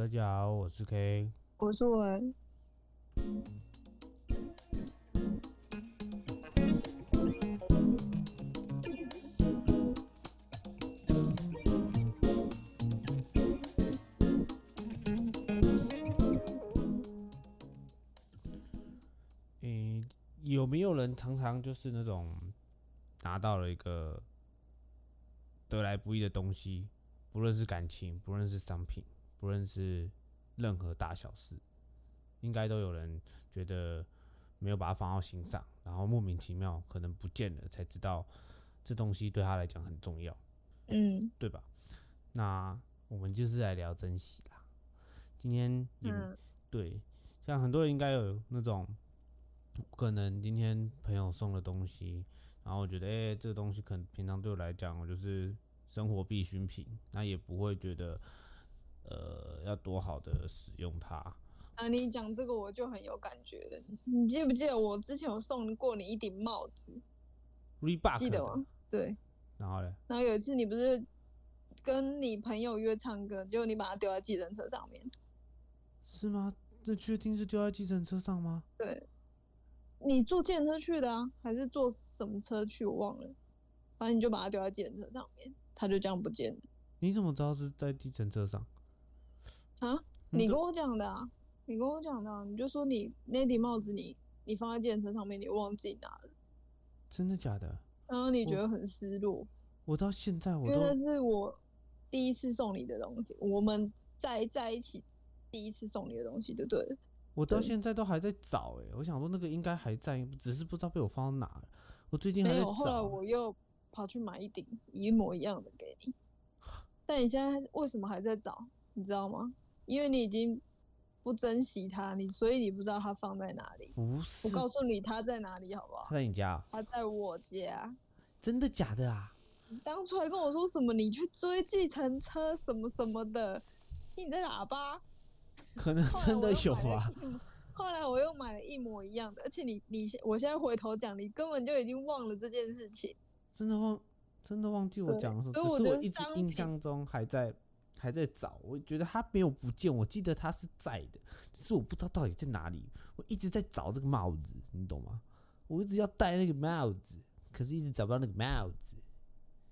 大家好，我是 K。我是文，诶、有没有人常常就是那种拿到了一个得来不易的东西，不论是感情，不论是商品，不论是任何大小事，应该都有人觉得没有把它放到心上，然后莫名其妙可能不见了，才知道这东西对他来讲很重要。嗯对吧？那我们就是来聊珍惜啦。今天你们、嗯对，像很多人应该有那种，可能今天朋友送的东西，然后我觉得，哎、这个东西可能平常对我来讲，我就是生活必需品，那也不会觉得，呃，要多好的使用它。啊，你讲这个我就很有感觉了。你记不记得我之前有送过你一顶帽子，Reebok 记得吗？对。然后呢？然后有一次你不是跟你朋友约唱歌，结果你把它丢在计程车上面。是吗？这确定是丢在计程车上吗？对，你坐计程车去的啊，还是坐什么车去？我忘了。反正你就把它丢在计程车上面，它就这样不见了你怎么知道是在计程车上？啊！你跟我讲的啊，你跟我讲的、啊，你就说你那顶帽子你你放在健身车上面，你忘记拿了，真的假的？然后你觉得很失落。我到现在我都因为那是我第一次送你的东西，我们在在一起第一次送你的东西，对不对了。我到现在都还在找哎、我想说那个应该还在，只是不知道被我放到哪了。我最近还在没有，后来，我又跑去买一顶一模一样的给你，但你现在为什么还在找？你知道吗？因为你已经不珍惜它，你所以你不知道它放在哪里。不是我告诉你它在哪里，好不好他？在你家、啊，它在我家。真的假的啊？你当初还跟我说什么？你去追计程车什么什么的，你在喇叭。可能真的有啊。后来我又买了一模一样的，而且你你现我现在回头讲，你根本就已经忘了这件事情。真的忘，真的忘记我讲的时候，所以我只是我一直印象中还在还在找，我觉得他没有不见，我记得他是在的，只是我不知道到底在哪里。我一直在找这个帽子，你懂吗？我一直要戴那个帽子，可是一直找不到那个帽子。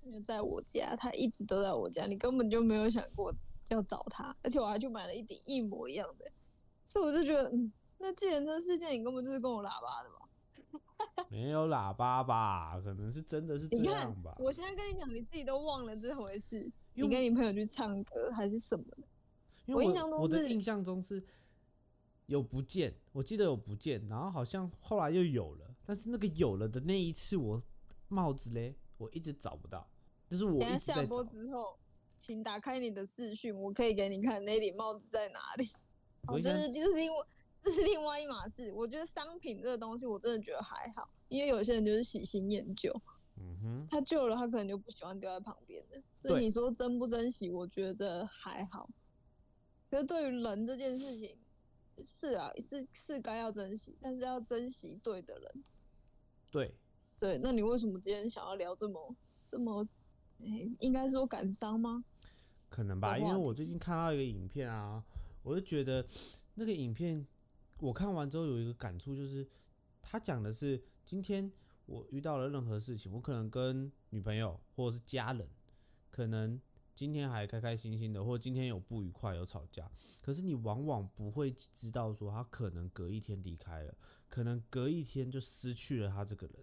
因为在我家，他一直都在我家，你根本就没有想过要找他，而且我还去买了一顶一模一样的，所以我就觉得，嗯，那既然这事件，你根本就是跟我喇叭的嘛。没有喇叭吧？可能是真的是这样吧，？我现在跟你讲，你自己都忘了这回事，你跟你朋友去唱歌还是什么的？因为我我印象中是我的印象中是有不见，我记得有不见，然后好像后来又有了，但是那个有了的那一次，我帽子嘞，我一直找不到，就是我等一一直在找下下播。之后，请打开你的视讯，我可以给你看那顶帽子在哪里。哦，我这是这是另外这是另外一码事。我觉得商品这个东西，我真的觉得还好，因为有些人就是喜新厌旧，嗯哼，他救了，他可能就不喜欢丢在旁边的。所以你说珍不珍惜，我觉得还好。可是对于人这件事情，是啊，是是该要珍惜，但是要珍惜对的人。对，对，那你为什么今天想要聊这么这么，诶应该说感伤吗？可能吧，因为我最近看到一个影片啊，我就觉得那个影片我看完之后有一个感触，就是他讲的是今天我遇到了任何事情，我可能跟女朋友或者是家人，可能今天还开开心心的，或今天有不愉快有吵架，可是你往往不会知道说他可能隔一天离开了，可能隔一天就失去了他这个人。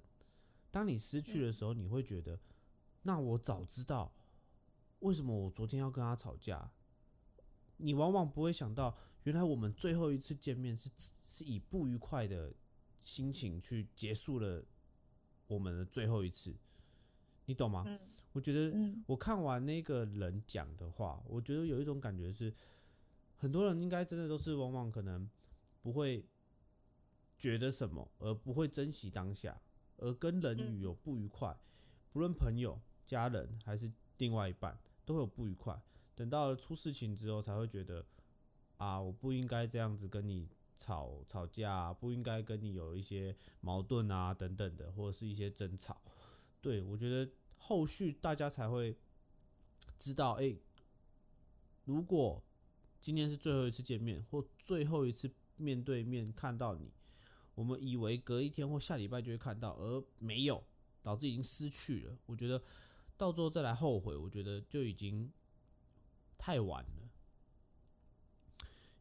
当你失去的时候，你会觉得，那我早知道。为什么我昨天要跟他吵架？你往往不会想到，原来我们最后一次见面是是以不愉快的心情去结束了我们的最后一次，你懂吗？嗯我觉得嗯我看完那个人讲的话，我觉得有一种感觉是，很多人应该真的都是往往可能不会觉得什么，而不会珍惜当下，而跟人与有不愉快，不论朋友、家人还是另外一半，都会有不愉快。等到了出事情之后，才会觉得啊，我不应该这样子跟你吵吵架、不应该跟你有一些矛盾啊等等的，或者是一些争吵。对我觉得后续大家才会知道，哎、如果今天是最后一次见面，或最后一次面对面看到你，我们以为隔一天或下礼拜就会看到，而没有，导致已经失去了。我觉得到最后再来后悔，我觉得就已经太晚了。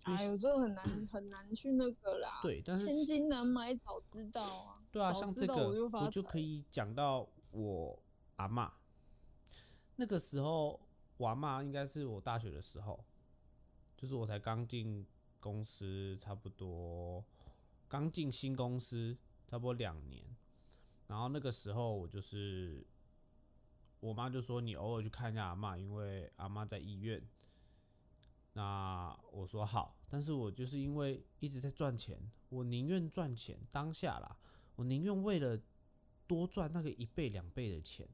哎呦，这个很难很难去那个啦。对，但是千金难买早知道啊。对啊，像这个我就可以讲到我阿嬷。那个时候，我阿嬷应该是我大学的时候，就是我才刚进公司，差不多刚进新公司，差不多两年。然后那个时候我就是，我妈就说你偶尔去看一下阿嬷，因为阿嬷在医院。那我说好，但是我就是因为一直在赚钱，我宁愿赚钱当下啦，我宁愿为了多赚那个一倍两倍的钱，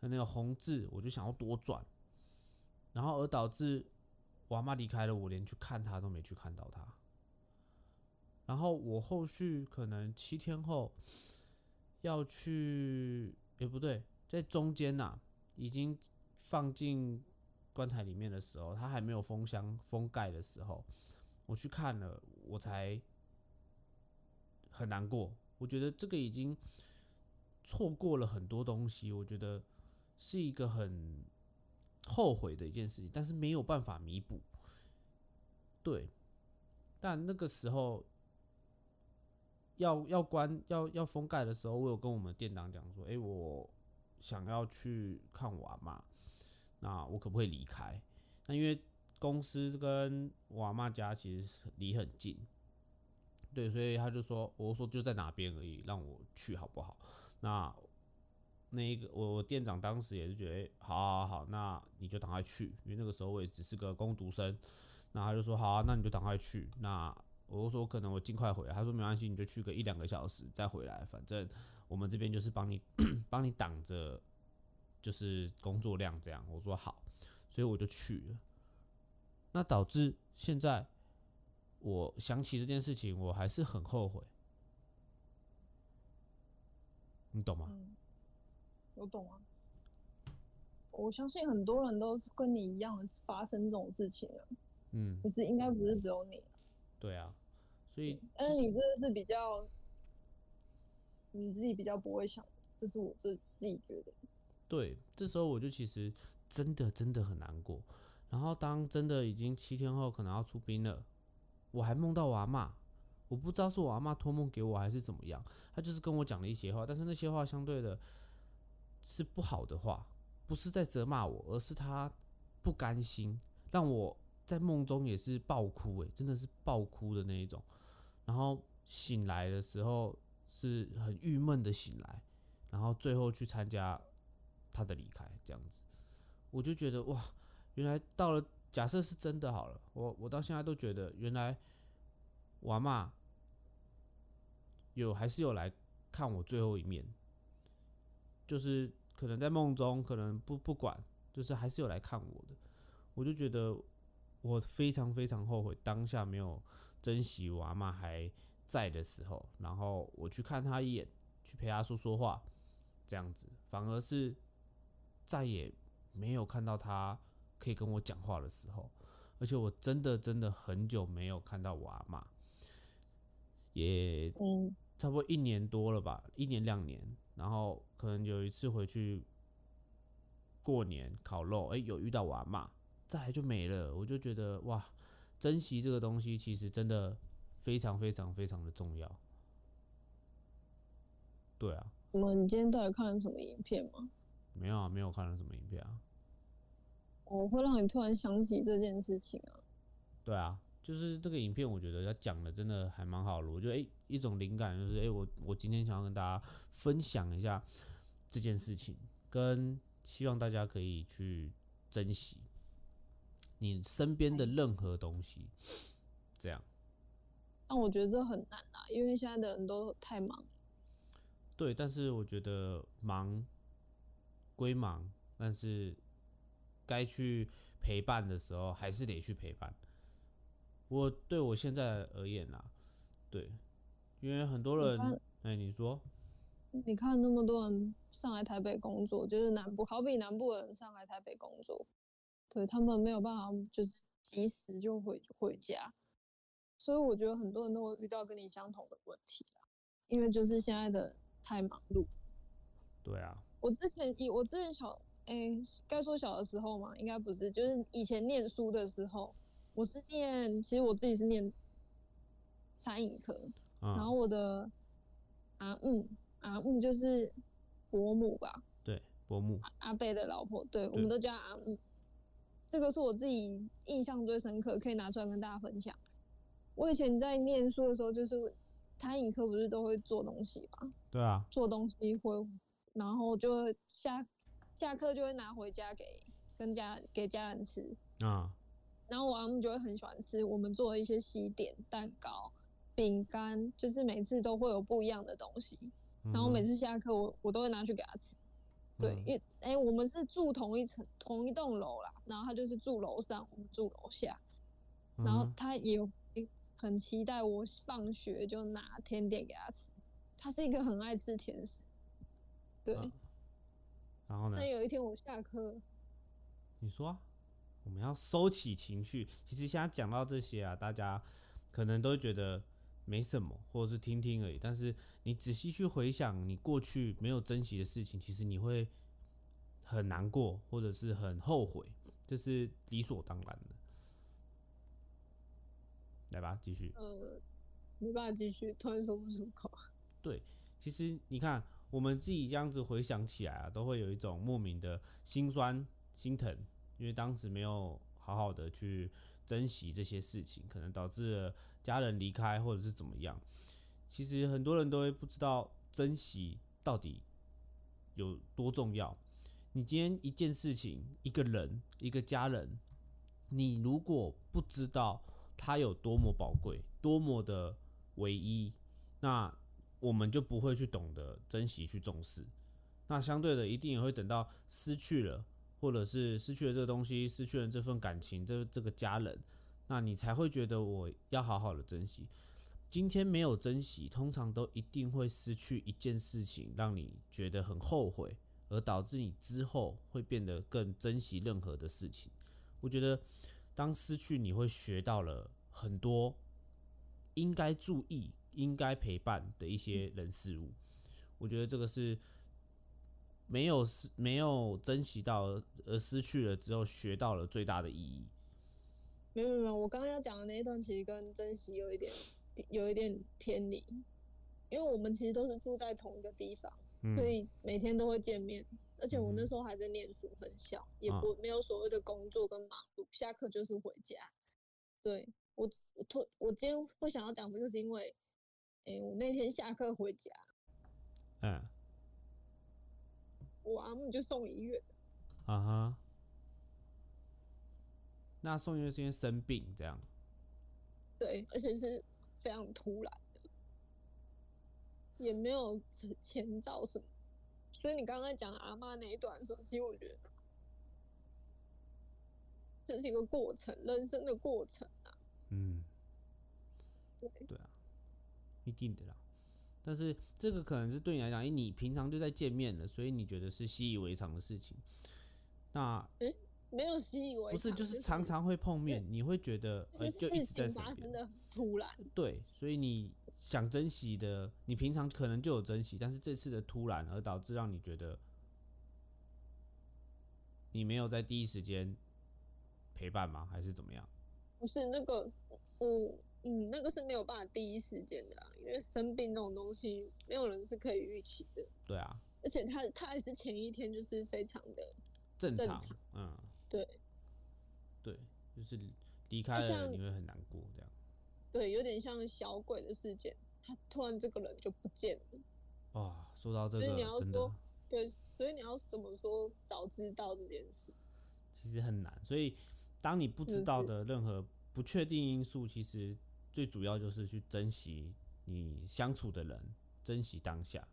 那个红字，我就想要多赚，然后而导致我阿妈离开了，我连去看她都没去看到她。然后我后续可能七天后要去，也不对，在中间呐、已经放进棺材里面的时候，它还没有封箱封盖的时候，我去看了，我才很难过。我觉得这个已经错过了很多东西，我觉得是一个很后悔的一件事情，但是没有办法弥补。对，但那个时候要要关要要封盖的时候，我有跟我们店长讲说，诶，我想要去看我阿妈，那我可不可以离开？那因为公司跟我阿妈家其实是离很近，对，所以他就说，我说就在哪边而已，让我去好不好？那那一个我我店长当时也是觉得，好好好，那你就赶快去，因为那个时候我也只是个工读生，那他就说好啊，那你就赶快去。那我就说可能我尽快回来，他说没关系，你就去个一两个小时再回来，反正我们这边就是帮你 帮你挡着，就是工作量这样。我说好，所以我就去了。那导致现在我想起这件事情，我还是很后悔，你懂吗？嗯，我懂啊。我相信很多人都是跟你一样发生这种事情啊，嗯，不是应该不是只有你，对啊，所以但是你这个是比较你自己比较不会想，这是我自自己觉得。对，这时候我就其实真的真的很难过。然后当真的已经七天后可能要出兵了，我还梦到我阿嬷，我不知道是我阿嬷托梦给我还是怎么样，她就是跟我讲了一些话，但是那些话相对的是不好的话，不是在责骂我，而是她不甘心，让我在梦中也是爆哭、欸，真的是爆哭的那一种。然后醒来的时候是很郁闷的醒来，然后最后去参加他的离开，这样子，我就觉得哇，原来到了假设是真的好了，我我到现在都觉得原来我阿嬷有还是有来看我最后一面，就是可能在梦中，可能不不管，就是还是有来看我的，我就觉得我非常非常后悔当下没有珍惜我阿嬷还在的时候，然后我去看她一眼，去陪她说说话，这样子，反而是再也没有看到他可以跟我讲话的时候，而且我真的真的很久没有看到我阿妈，也嗯，差不多一年多了吧，一年两年，然后可能有一次回去过年烤肉，哎、有遇到我阿妈，再来就没了，我就觉得哇，珍惜这个东西其实真的非常非常非常的重要。对啊，我们你今天到底看了什么影片吗？没有啊，没有看了什么影片啊。我会让你突然想起这件事情啊。对啊，就是这个影片，我觉得他讲的真的还蛮好的。我觉得诶、一种灵感就是诶、我我今天想要跟大家分享一下这件事情，跟希望大家可以去珍惜你身边的任何东西。这样但我觉得这很难啊，因为现在的人都太忙。对，但是我觉得忙归忙，但是该去陪伴的时候，还是得去陪伴。我对我现在而言啦，对，因为很多人哎、你说，你看那么多人上来台北工作，就是南部，好比南部的人上来台北工作，对他们没有办法，就是及时就回回家。所以我觉得很多人都会遇到跟你相同的问题啦，因为就是现在的太忙碌。对啊，我之前以我之前小诶，该说小的时候嘛，应该不是，就是以前念书的时候，我是念，其实我自己是念餐饮科，然后嗯，我的阿木阿木就是伯母吧，对，伯母，阿贝的老婆，对，我们都叫阿木。这个是我自己印象最深刻，可以拿出来跟大家分享。我以前在念书的时候，就是餐饮科不是都会做东西嘛，对啊，做东西会，然后就会下下课就会拿回家给跟家给家人吃。啊，然后我阿姆就会很喜欢吃我们做的一些西点、蛋糕、饼干，就是每次都会有不一样的东西。然后每嗯次下课我我都会拿去给他吃。对，嗯因为哎、我们是住同一层同一栋楼啦，然后他就是住楼上，我们住楼下，然后嗯他也有很期待我放学就拿甜点给他吃。他是一个很爱吃甜食，对。嗯然后呢那？有一天我下课，你说啊、我们要收起情绪。其实现在讲到这些啊，大家可能都觉得没什么，或者是听听而已。但是你仔细去回想你过去没有珍惜的事情，其实你会很难过，或者是很后悔，这是理所当然的。来吧，继续。呃，没办法继续，突然说不出口。对，其实你看，我们自己这样子回想起来啊，都会有一种莫名的心酸、心疼，因为当时没有好好的去珍惜这些事情，可能导致家人离开或者是怎么样。其实很多人都会不知道珍惜到底有多重要。你今天一件事情、一个人、一个家人，你如果不知道他有多么宝贵、多么的唯一，那我们就不会去懂得珍惜、去重视。那相对的，一定也会等到失去了，或者是失去了这个东西，失去了这份感情，这这个家人，那你才会觉得我要好好的珍惜。今天没有珍惜，通常都一定会失去一件事情，让你觉得很后悔，而导致你之后会变得更珍惜任何的事情。我觉得，当失去，你会学到了很多应该注意、应该陪伴的一些人事物。我觉得这个是没有失没有珍惜到而而失去了之后学到了最大的意义。没有没有，我刚刚要讲的那一段其实跟珍惜有一点有一点偏离，因为我们其实都是住在同一个地方，嗯所以每天都会见面。而且我那嗯时候还在念书，很小，也啊不没有所谓的工作跟忙碌，下课就是回家。对我我突我今天会想要讲的，就是因为，诶、我那天下课回家，嗯。我阿姆就送医院，啊哈，那送医院是因为生病这样，对，而且是非常突然的，也没有前前兆什么。所以你刚刚讲阿妈那一段的时候，其实我觉得这是一个过程，人生的过程啊。嗯，对，对啊，一定的啦。但是这个可能是对你来讲，因为你平常就在见面了，所以你觉得是习以为常的事情。那没有习以为不是就是常常会碰面，你会觉得呃就就一直在身边。的很突然。对，所以你想珍惜的，你平常可能就有珍惜，但是这次的突然而导致让你觉得你没有在第一时间陪伴吗？还是怎么样？不是那个，我嗯，那个是没有办法第一时间的、啊，因为生病那种东西，没有人是可以预期的。对啊，而且他他还是前一天就是非常的正常，正常嗯，对对，就是离开了像你会很难过这样。对，有点像小鬼的事件，他突然这个人就不见了。哇、说到这个所以你要说对，所以你要怎么说早知道这件事？其实很难，所以当你不知道的任何不确定因素，其实最主要就是去珍惜你相处的人，珍惜当下。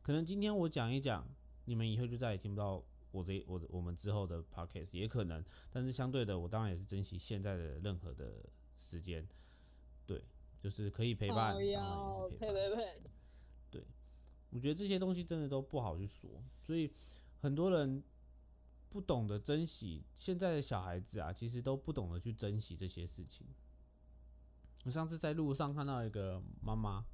可能今天我讲一讲，你们以后就再也听不到我这我我们之后的 podcast，也可能。但是相对的，我当然也是珍惜现在的任何的时间，对，就是可以陪伴，当然也是陪呸伴。呸呸！我觉得这些东西真的都不好去说，所以很多人不懂得珍惜现在的小孩子啊，其实都不懂得去珍惜这些事情。我上次在路上看到一个妈妈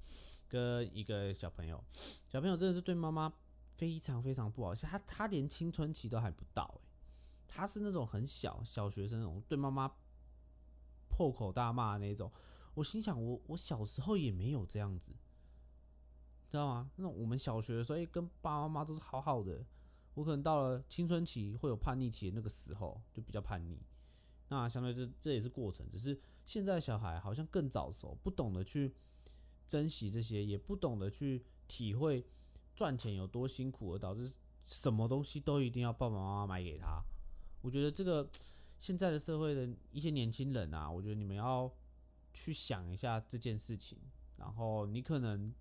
跟一个小朋友，小朋友真的是对妈妈非常非常不好，他他连青春期都还不到诶、他是那种很小小学生那种对妈妈破口大骂的那种。我心想我我小时候也没有这样子，知道吗？那种我们小学的时候，跟爸爸妈妈都是好好的。我可能到了青春期会有叛逆期那个时候，就比较叛逆。那相对这这也是过程，只是现在小孩好像更早熟，不懂得去珍惜这些，也不懂得去体会赚钱有多辛苦，而导致什么东西都一定要爸爸妈妈买给他。我觉得这个现在的社会的一些年轻人啊，我觉得你们要去想一下这件事情，然后你可能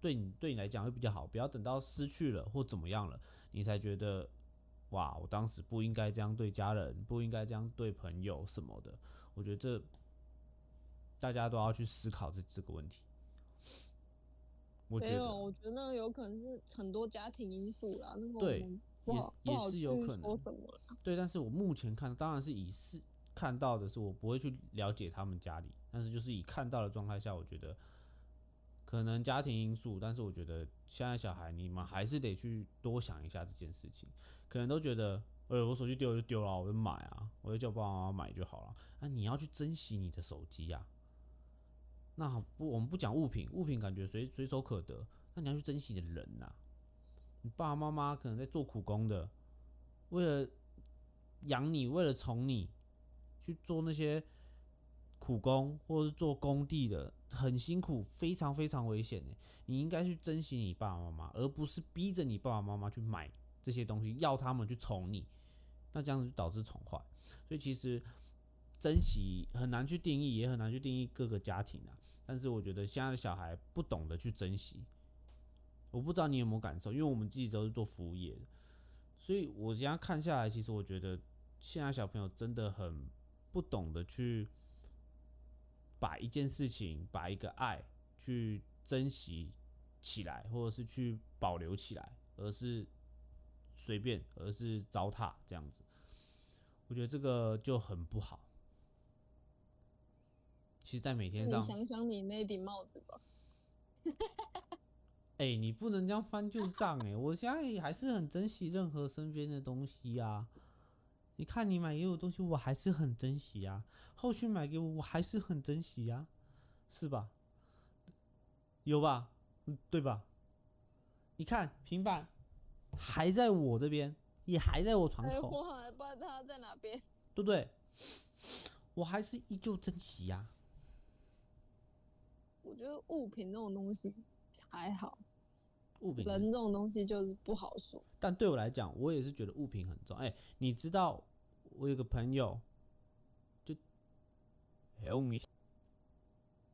对你对你来讲会比较好，不要等到失去了或怎么样了，你才觉得哇，我当时不应该这样对家人，不应该这样对朋友什么的。我觉得这大家都要去思考这这个问题。我觉没有，得我觉得那个有可能是很多家庭因素啦，那个对也也是有可能说什么啦。对，但是我目前看当然是以是看到的是我不会去了解他们家里，但是就是以看到的状态下，我觉得可能家庭因素，但是我觉得现在小孩你们还是得去多想一下这件事情，可能都觉得，呃，我手机丢了就丢了，我就买啊，我就叫爸爸妈妈买就好了。那、你要去珍惜你的手机呀、那不，我们不讲物品，物品感觉随随手可得，那你要去珍惜你的人呐、你爸爸妈妈可能在做苦工的，为了养你，为了宠你，去做那些苦工或者是做工地的，很辛苦，非常非常危险的。你应该去珍惜你爸爸妈妈，而不是逼着你爸爸妈妈去买这些东西，要他们去宠你，那这样子就导致宠坏。所以其实珍惜很难去定义，也很难去定义各个家庭啊。但是我觉得现在的小孩不懂得去珍惜，我不知道你有没有感受，因为我们自己都是做服务业的，所以我这样看下来，其实我觉得现在小朋友真的很不懂得去把一件事情、把一个爱去珍惜起来，或者是去保留起来，而是随便，而是糟蹋这样子。我觉得这个就很不好。其实，在每天上你，想想你那顶帽子吧，哎、你不能这样翻旧账哎！我现在还是很珍惜任何身边的东西啊。你看你买给我的东西，我还是很珍惜啊。后续买给我，我还是很珍惜啊，是吧？有吧？嗯对吧？你看平板还在我这边，也还在我床哎，头，我还不知道他在哪边。对不对？我还是依旧珍惜啊。我觉得物品这种东西还好，物品人这种东西就是不好说。但对我来讲，我也是觉得物品很重要。哎、你知道我有个朋友，就很容易，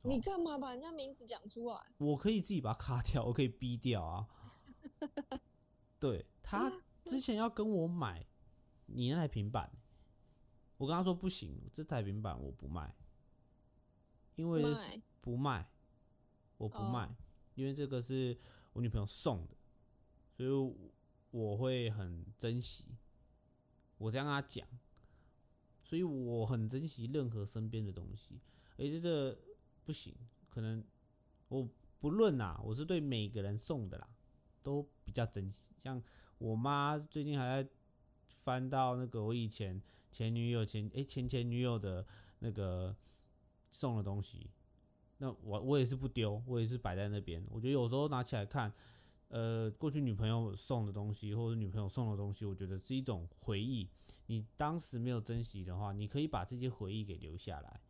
你干嘛把人家名字讲出来？我可以自己把它卡掉，我可以逼掉啊。对他之前要跟我买你那台平板，我跟他说不行，这台平板我不卖，因为是不卖，我不哦卖，因为这个是我女朋友送的，所以我我会很珍惜。我这样跟他讲，所以我很珍惜任何身边的东西，而且这不行，可能我不论啦，我是对每个人送的啦，都比较珍惜。像我妈最近还在翻到那个我以前前女友前诶、前前女友的那个送的东西，那我我也是不丢，我也是摆在那边。我觉得有时候拿起来看，呃，过去女朋友送的东西，或者女朋友送的东西，我觉得是一种回忆。你当时没有珍惜的话，你可以把这些回忆给留下来。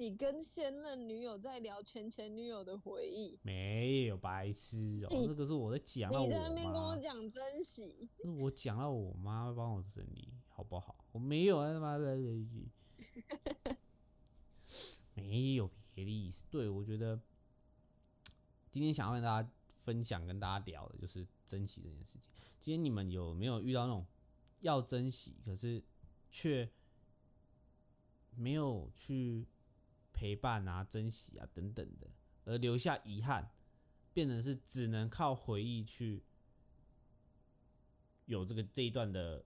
你跟现任女友在聊前前女友的回忆，没有白痴哦、你那个是我在讲你在那边跟我妈，讲珍惜，那我讲到我妈会帮我整理，好不好？我没有啊他妈的，没有别的意思。对我觉得今天想要跟大家分享、跟大家聊的就是珍惜这件事情。今天你们有没有遇到那种要珍惜，可是却没有去陪伴啊、珍惜啊等等的，而留下遗憾，变成是只能靠回忆去有这个这一段的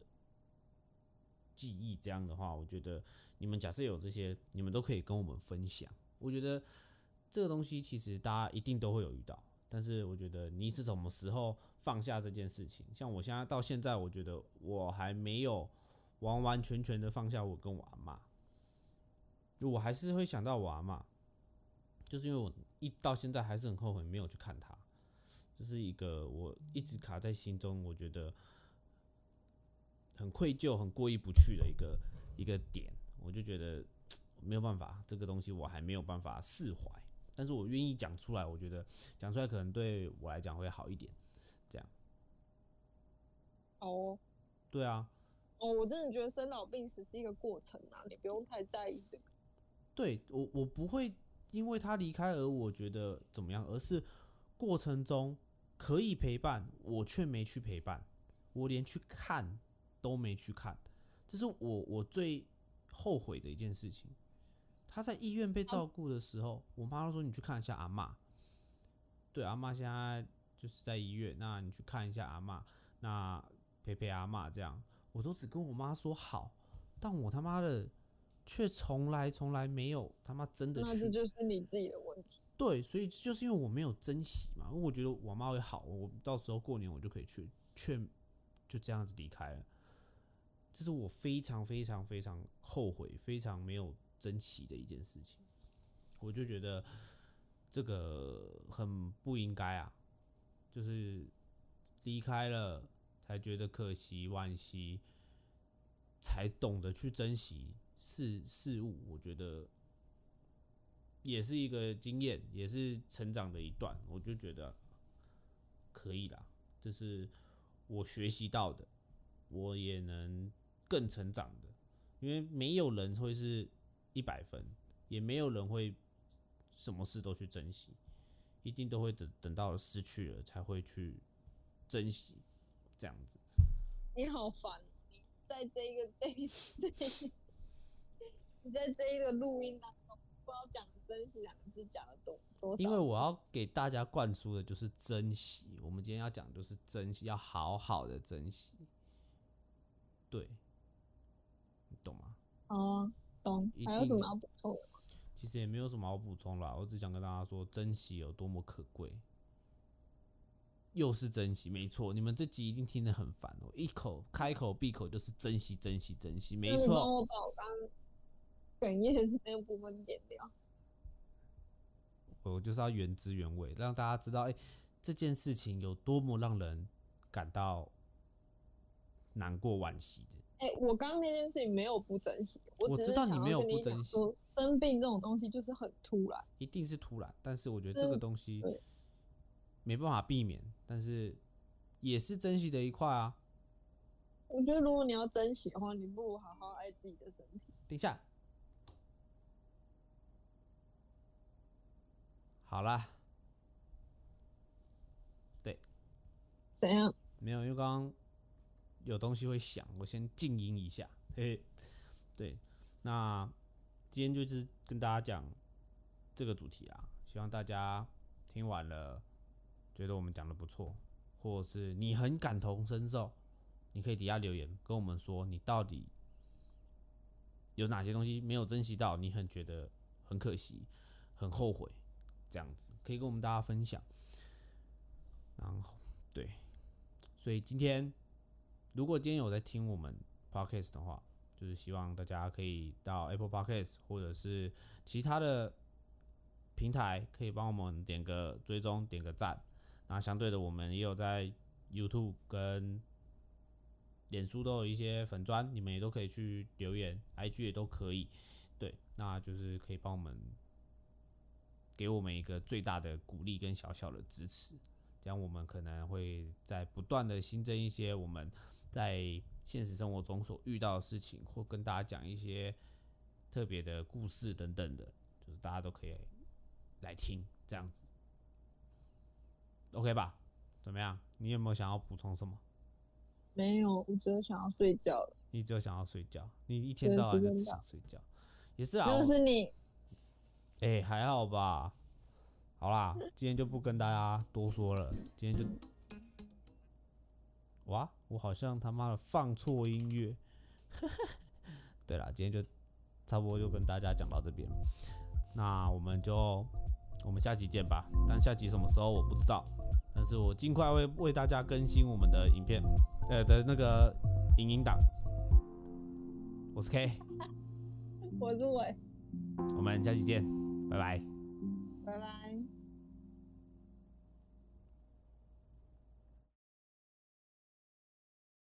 记忆这样的话，我觉得你们假设有这些，你们都可以跟我们分享。我觉得这个东西其实大家一定都会有遇到，但是我觉得你是什么时候放下这件事情？像我现在到现在，我觉得我还没有完完全全的放下我跟我阿妈，我还是会想到我阿妈，就是因为我一到现在还是很后悔没有去看她，这是一个我一直卡在心中，我觉得很愧疚、很过意不去的一个一个点，我就觉得没有办法，这个东西我还没有办法释怀，但是我愿意讲出来，我觉得讲出来可能对我来讲会好一点，这样。哦，对啊，哦，我真的觉得生老病死是一个过程啊，你不用太在意这个。对我我不会因为他离开而我觉得怎么样，而是过程中可以陪伴，我却没去陪伴，我连去看都没去看，这是我我最后悔的一件事情。他在医院被照顾的时候，我妈说你去看一下阿嬷。对，阿嬷现在就是在医院，那你去看一下阿嬷，那陪陪阿嬷这样，我都只跟我妈说好，但我他妈的。却从来从来没有他妈真的去，那这就是你自己的问题。对，所以就是因为我没有珍惜嘛，因为我觉得我妈会好，我到时候过年我就可以去，却就这样子离开了，这是我非常非常非常后悔、非常没有珍惜的一件事情。我就觉得这个很不应该啊，就是离开了才觉得可惜、惋惜，才懂得去珍惜。事事物，我觉得也是一个经验，也是成长的一段。我就觉得可以啦，这是我学习到的，我也能更成长的。因为没有人会是一百分，也没有人会什么事都去珍惜，一定都会等等到失去了才会去珍惜，这样子。你好烦，你在这个 这这。你在这一个录音当中，不知道讲“珍惜”两个字讲了多多少因为我要给大家灌输的就是珍惜。我们今天要讲的就是珍惜，要好好的珍惜。对，你懂吗？哦，懂。还有什么要补充？其实也没有什么好补充了，我只想跟大家说，珍惜有多么可贵。又是珍惜，没错。你们这集一定听得很烦哦，一口开口闭口就是珍惜，珍惜，珍惜，没错。哽咽那个部分剪掉。我就是要原汁原味，让大家知道，哎，这件事情有多么让人感到难过、惋惜的。哎，我刚刚那件事情没有不珍惜，我知道你没有不珍惜。生病这种东西就是很突然，一定是突然。但是我觉得这个东西没办法避免，但是也是珍惜的一块啊。我觉得如果你要珍惜的话，你不如好好爱自己的身体。等一下。好啦，对，怎样？没有，因为刚刚有东西会响，我先静音一下。嘿，对，那今天就是跟大家讲这个主题啊，希望大家听完了觉得我们讲的不错，或者是你很感同身受，你可以底下留言跟我们说，你到底有哪些东西没有珍惜到，你很觉得很可惜，很后悔。这样子可以跟我们大家分享，然后对，所以今天如果今天有在听我们 podcast 的话，就是希望大家可以到 Apple Podcast 或者是其他的平台，可以帮我们点个追踪，点个赞。那相对的，我们也有在 YouTube 跟脸书都有一些粉砖，你们也都可以去留言，IG 也都可以。对，那就是可以帮我们。给我们一个最大的鼓励跟小小的支持，这样我们可能会在不断的新增一些我们在现实生活中所遇到的事情，或跟大家讲一些特别的故事等等的，就是大家都可以来听这样子，OK 吧？怎么样？你有没有想要补充什么？没有，我只有想要睡觉了。你只有想要睡觉，你一天到晚就是想睡觉，也是啊。就是你。哎，还好吧。好啦，今天就不跟大家多说了。今天就，哇，我好像他妈的放错音乐。对了，今天就差不多就跟大家讲到这边，那我们就我们下期见吧。但下集什么时候我不知道，但是我尽快会为大家更新我们的影片，呃的那个影音档。我是 K，我是伟，我们下期见，拜拜。拜拜。